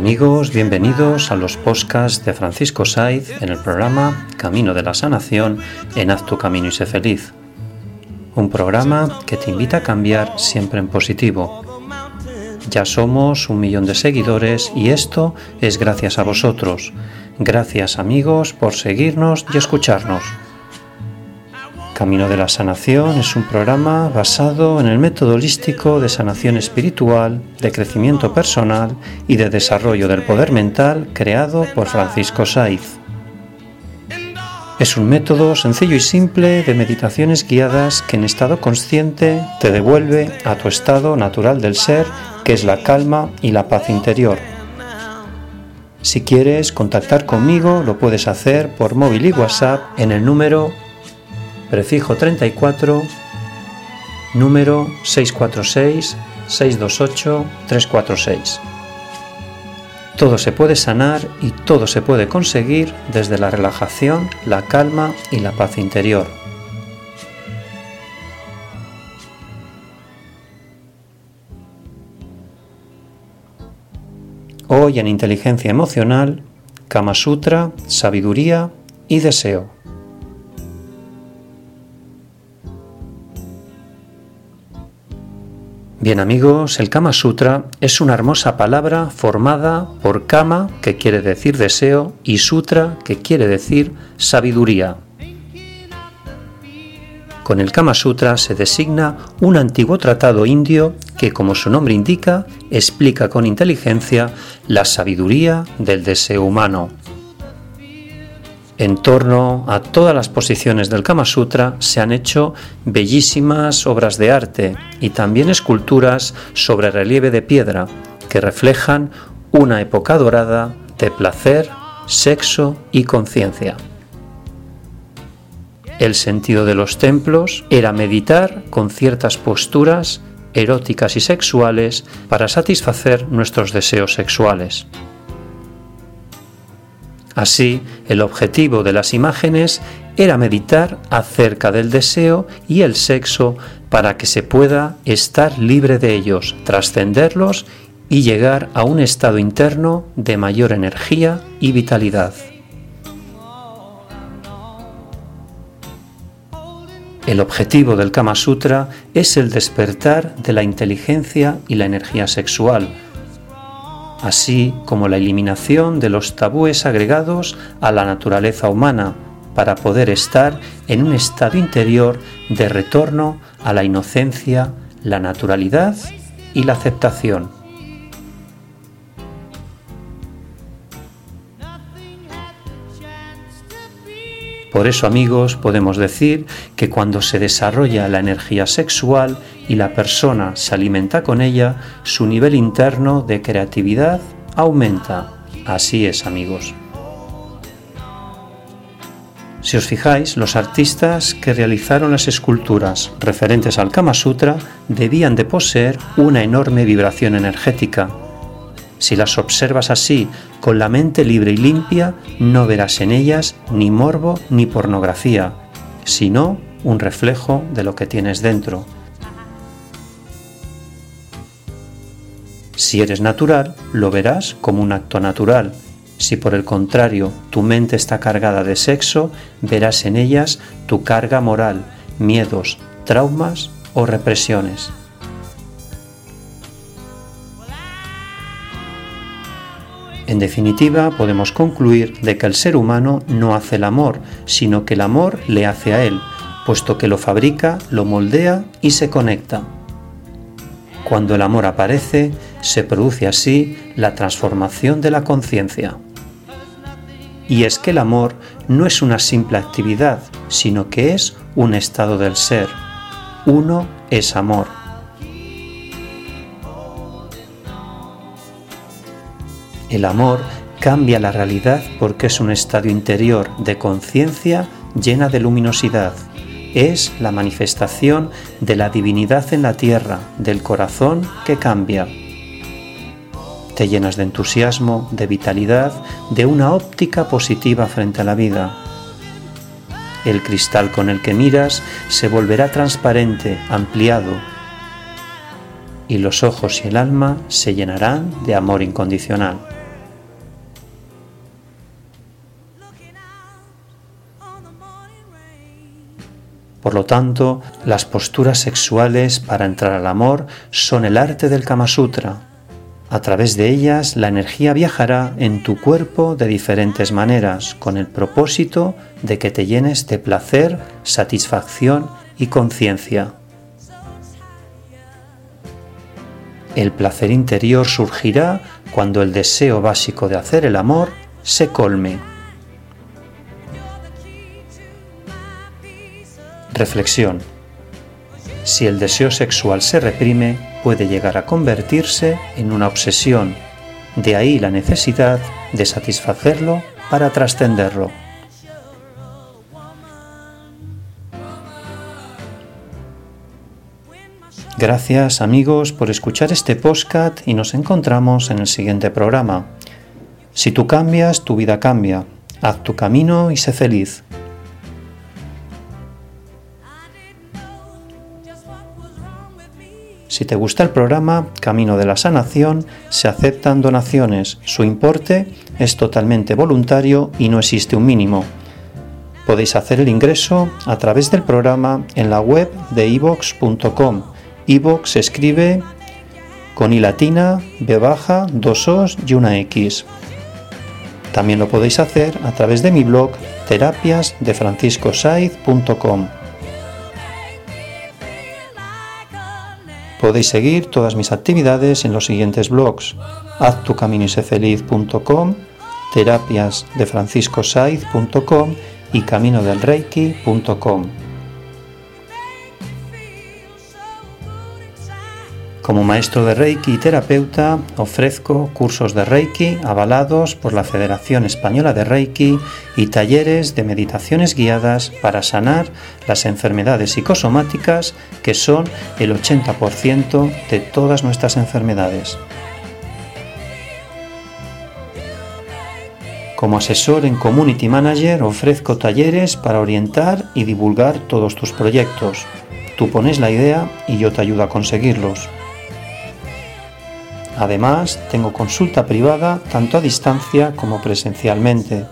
amigos, bienvenidos a los podcasts de Francisco Saiz en el programa Camino de la Sanación en Haz tu Camino y sé feliz. Un programa que te invita a cambiar siempre en positivo. Ya somos un millón de seguidores y esto es gracias a vosotros. Gracias amigos por seguirnos y escucharnos. Camino de la Sanación es un programa basado en el método holístico de sanación espiritual, de crecimiento personal y de desarrollo del poder mental creado por Francisco Saiz. Es un método sencillo y simple de meditaciones guiadas que en estado consciente te devuelve a tu estado natural del ser, que es la calma y la paz interior. Si quieres contactar conmigo, lo puedes hacer por móvil y WhatsApp en el número prefijo 34, número 646-628-346. Todo se puede sanar y todo se puede conseguir desde la relajación, la calma y la paz interior. Hoy en Inteligencia Emocional, Kama Sutra, Sabiduría y Deseo. Bien amigos, el Kama Sutra es una hermosa palabra formada por Kama, que quiere decir deseo, y Sutra, que quiere decir sabiduría. Con el Kama Sutra se designa un antiguo tratado indio que, como su nombre indica, explica con inteligencia la sabiduría del deseo humano. En torno a todas las posiciones del Kama Sutra se han hecho bellísimas obras de arte y también esculturas sobre relieve de piedra que reflejan una época dorada de placer, sexo y conciencia. El sentido de los templos era meditar con ciertas posturas eróticas y sexuales para satisfacer nuestros deseos sexuales. Así, el objetivo de las imágenes era meditar acerca del deseo y el sexo para que se pueda estar libre de ellos, trascenderlos y llegar a un estado interno de mayor energía y vitalidad. El objetivo del Kama Sutra es el despertar de la inteligencia y la energía sexual, así como la eliminación de los tabúes agregados a la naturaleza humana para poder estar en un estado interior de retorno a la inocencia, la naturalidad y la aceptación. Por eso amigos podemos decir que cuando se desarrolla la energía sexual y la persona se alimenta con ella, su nivel interno de creatividad aumenta. Así es amigos. Si os fijáis, los artistas que realizaron las esculturas referentes al Kama Sutra debían de poseer una enorme vibración energética. Si las observas así, con la mente libre y limpia, no verás en ellas ni morbo ni pornografía, sino un reflejo de lo que tienes dentro. Si eres natural, lo verás como un acto natural. Si por el contrario tu mente está cargada de sexo, verás en ellas tu carga moral, miedos, traumas o represiones. En definitiva, podemos concluir de que el ser humano no hace el amor, sino que el amor le hace a él, puesto que lo fabrica, lo moldea y se conecta. Cuando el amor aparece, se produce así la transformación de la conciencia. Y es que el amor no es una simple actividad, sino que es un estado del ser. Uno es amor. El amor cambia la realidad porque es un estado interior de conciencia llena de luminosidad. Es la manifestación de la divinidad en la tierra, del corazón que cambia. Te llenas de entusiasmo, de vitalidad, de una óptica positiva frente a la vida. El cristal con el que miras se volverá transparente, ampliado, y los ojos y el alma se llenarán de amor incondicional. Por lo tanto, las posturas sexuales para entrar al amor son el arte del Kama Sutra. A través de ellas la energía viajará en tu cuerpo de diferentes maneras con el propósito de que te llenes de placer, satisfacción y conciencia. El placer interior surgirá cuando el deseo básico de hacer el amor se colme. Reflexión. Si el deseo sexual se reprime, puede llegar a convertirse en una obsesión. De ahí la necesidad de satisfacerlo para trascenderlo. Gracias amigos por escuchar este podcast y nos encontramos en el siguiente programa. Si tú cambias, tu vida cambia. Haz tu camino y sé feliz. Si te gusta el programa Camino de la Sanación, se aceptan donaciones. Su importe es totalmente voluntario y no existe un mínimo. Podéis hacer el ingreso a través del programa en la web de ivox.com. ivox escribe con i latina, b baja, dos os y una x. También lo podéis hacer a través de mi blog terapiasdefranciscosaiz.com. Podéis seguir todas mis actividades en los siguientes blogs: haztucaminisefeliz.com, terapiasdefranciscosaiz.com y caminodelreiki.com. Como maestro de Reiki y terapeuta, ofrezco cursos de Reiki avalados por la Federación Española de Reiki y talleres de meditaciones guiadas para sanar las enfermedades psicosomáticas que son el 80% de todas nuestras enfermedades. Como asesor en Community Manager ofrezco talleres para orientar y divulgar todos tus proyectos. Tú pones la idea y yo te ayudo a conseguirlos. Además, tengo consulta privada tanto a distancia como presencialmente.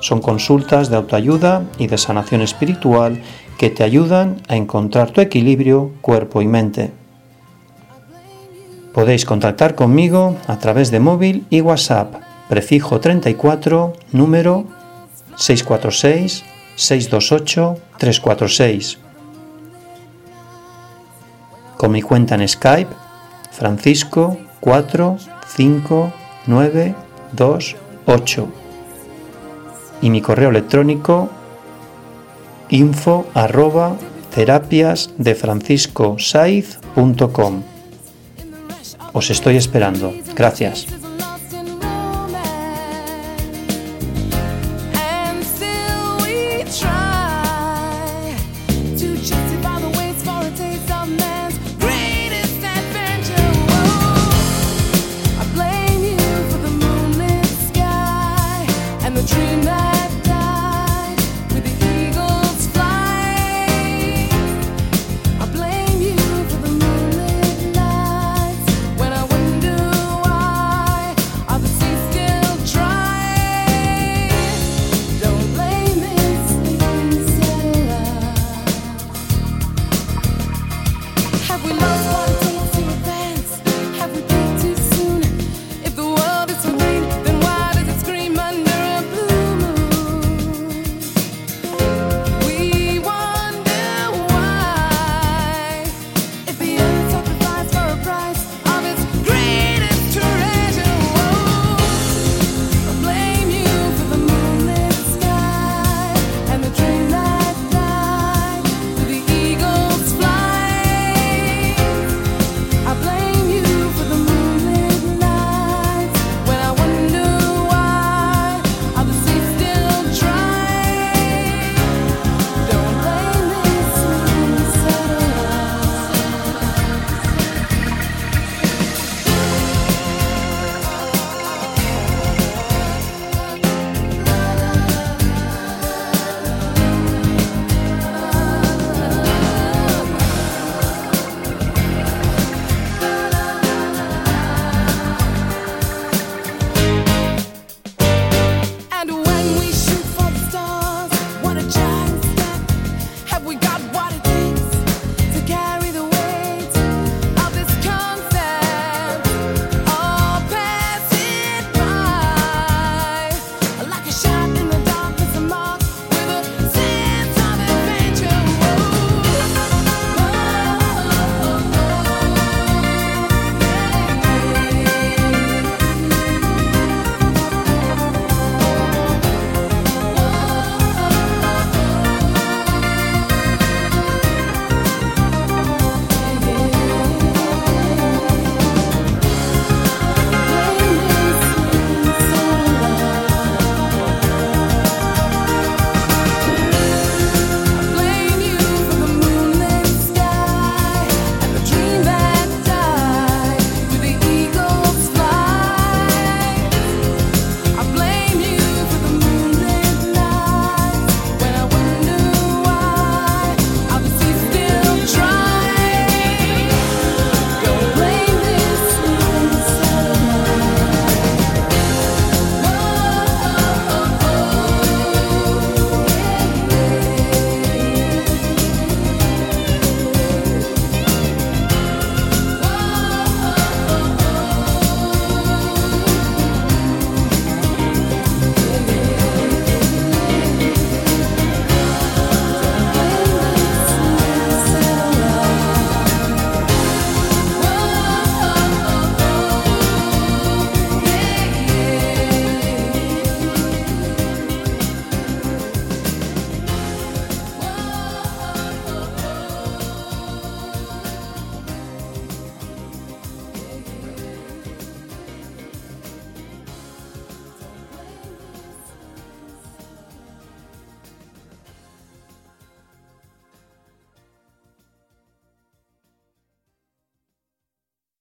Son consultas de autoayuda y de sanación espiritual que te ayudan a encontrar tu equilibrio cuerpo y mente. Podéis contactar conmigo a través de móvil y WhatsApp, prefijo 34, número 646 628 346. Con mi cuenta en Skype, Francisco 4, 5, 9, 2, 8. Y mi correo electrónico info arroba terapias Os estoy esperando. Gracias.